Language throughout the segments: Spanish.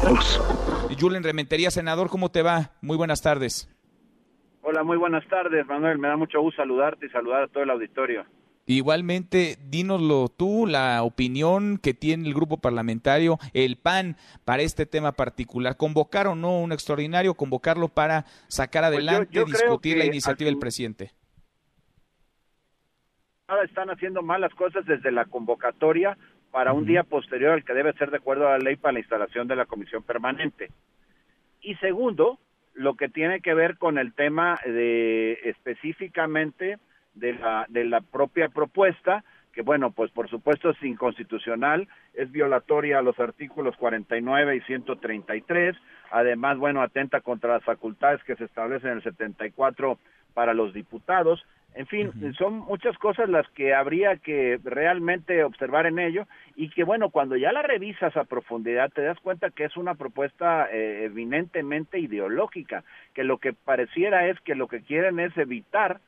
todos. Julen Rementería, senador, ¿cómo te va? Muy buenas tardes. Hola, muy buenas tardes, Manuel. Me da mucho gusto saludarte y saludar a todo el auditorio. Igualmente, dínoslo tú, la opinión que tiene el grupo parlamentario, el PAN, para este tema particular. ¿Convocar o no un extraordinario? ¿Convocarlo para sacar Pues adelante, discutir la iniciativa del presidente? Ahora están haciendo mal las cosas desde la convocatoria para un día posterior al que debe ser de acuerdo a la ley para la instalación de la comisión permanente. Y segundo, lo que tiene que ver con el tema de específicamente de la, de la propia propuesta, que bueno, pues por supuesto es inconstitucional, es violatoria a los artículos 49 y 133, además, bueno, atenta contra las facultades que se establecen en el 74 para los diputados, en fin, son muchas cosas las que habría que realmente observar en ello y que bueno, cuando ya la revisas a profundidad te das cuenta que es una propuesta eh, eminentemente ideológica, que lo que pareciera es que lo que quieren es evitar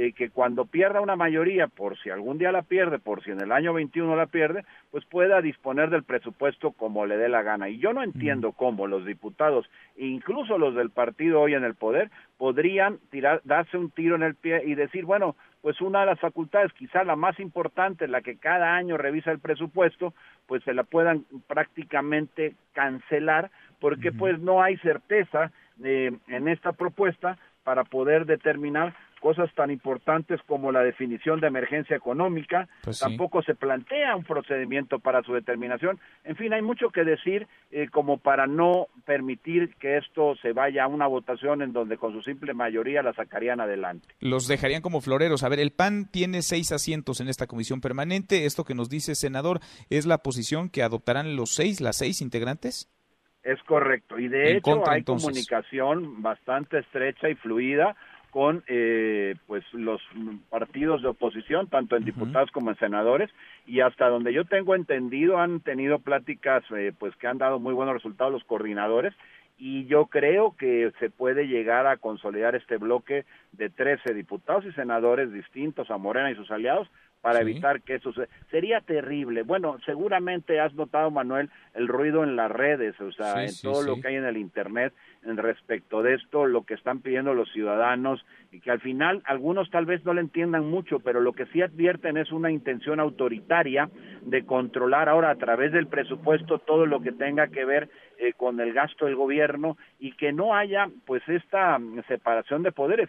eh, que cuando pierda una mayoría, por si algún día la pierde, por si en el año 21 la pierde, pues pueda disponer del presupuesto como le dé la gana. Y yo no entiendo cómo los diputados, incluso los del partido hoy en el poder, podrían tirar, darse un tiro en el pie y decir, bueno, pues una de las facultades, quizá la más importante, la que cada año revisa el presupuesto, pues se la puedan prácticamente cancelar, porque pues no hay certeza eh, en esta propuesta para poder determinar cosas tan importantes como la definición de emergencia económica, Pues sí. tampoco se plantea un procedimiento para su determinación. En fin, hay mucho que decir eh, como para no permitir que esto se vaya a una votación en donde con su simple mayoría la sacarían adelante. Los dejarían como floreros. A ver, el PAN tiene seis asientos en esta comisión permanente. Esto que nos dice, senador, es la posición que adoptarán los seis, las seis integrantes. Es correcto. Y de En hecho contra, hay entonces. comunicación bastante estrecha y fluida con eh, pues los partidos de oposición, tanto en diputados como en senadores, y hasta donde yo tengo entendido han tenido pláticas eh, pues que han dado muy buenos resultados los coordinadores y yo creo que se puede llegar a consolidar este bloque de 13 diputados y senadores distintos a Morena y sus aliados para Sí. evitar que eso se... sería terrible. Bueno, seguramente has notado Manuel el ruido en las redes, o sea, Sí, en sí, todo lo que hay en el internet en respecto de esto, lo que están pidiendo los ciudadanos y que al final algunos tal vez no le entiendan mucho, pero lo que sí advierten es una intención autoritaria de controlar ahora a través del presupuesto todo lo que tenga que ver eh, con el gasto del gobierno y que no haya pues esta mm, separación de poderes.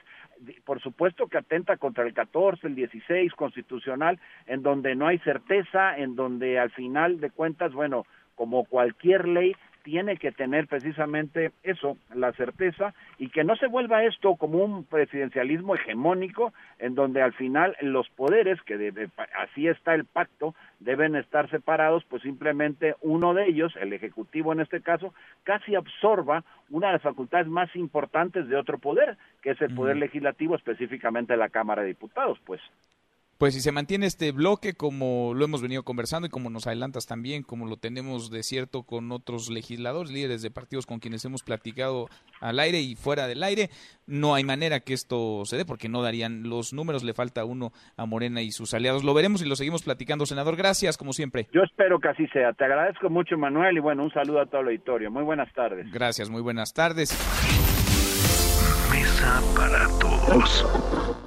Por supuesto que atenta contra el 14, el 16 constitucional, en donde no hay certeza, en donde al final de cuentas, bueno, como cualquier ley, tiene que tener precisamente eso, la certeza, y que no se vuelva esto como un presidencialismo hegemónico, en donde al final los poderes, que debe- así está el pacto, deben estar separados, pues simplemente uno de ellos, el Ejecutivo en este caso, casi absorba una de las facultades más importantes de otro poder, que es el Poder Legislativo, específicamente la Cámara de Diputados, pues. Pues si se mantiene este bloque, como lo hemos venido conversando y como nos adelantas también, como lo tenemos de cierto con otros legisladores, líderes de partidos con quienes hemos platicado al aire y fuera del aire, no hay manera que esto se dé porque no darían los números, le falta uno a Morena y sus aliados. Lo veremos y lo seguimos platicando, senador. Gracias, como siempre. Yo espero que así sea. Te agradezco mucho, Manuel, y bueno, un saludo a todo el auditorio. Muy buenas tardes. Gracias, muy buenas tardes. Mesa para todos.